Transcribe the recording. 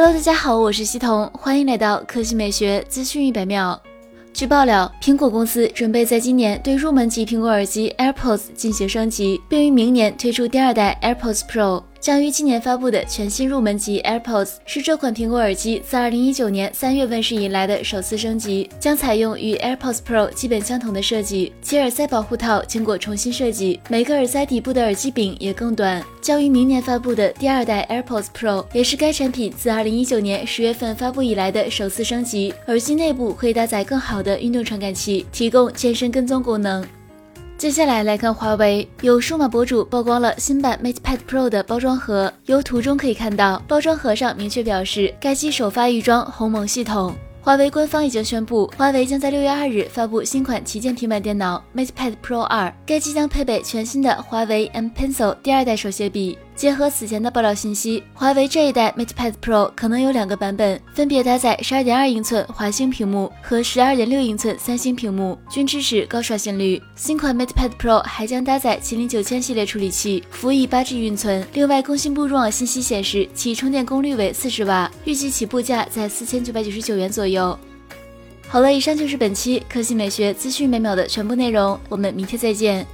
Hello，大家好，我是西彤，欢迎来到科技美学资讯一百秒。据爆料，苹果公司准备在今年对入门级苹果耳机 AirPods 进行升级，并于明年推出第二代 AirPods Pro。将于今年发布的全新入门级 AirPods 是这款苹果耳机自2019年3月问世以来的首次升级，将采用与 AirPods Pro 基本相同的设计，其耳塞保护套经过重新设计，每个耳塞底部的耳机柄也更短。将于明年发布的第二代 AirPods Pro 也是该产品自2019年10月份发布以来的首次升级，耳机内部会搭载更好的运动传感器，提供健身跟踪功能。接下来来看华为，有数码博主曝光了新版 MatePad Pro 的包装盒，由图中可以看到，包装盒上明确表示该机首发预装鸿蒙系统。华为官方已经宣布，华为将在六月二日发布新款旗舰平板电脑 MatePad Pro 二，该机将配备全新的华为 M Pencil 第二代手写笔。结合此前的爆料信息，华为这一代 MatePad Pro 可能有两个版本，分别搭载十二点二英寸华星屏幕和十二点六英寸三星屏幕，均支持高刷新率。新款 MatePad Pro 还将搭载麒麟九千系列处理器，辅以八 G 运存。另外，工信部入网信息显示，其充电功率为四十瓦，预计起步价在四千九百九十九元左右。好了，以上就是本期科技美学资讯每秒的全部内容，我们明天再见。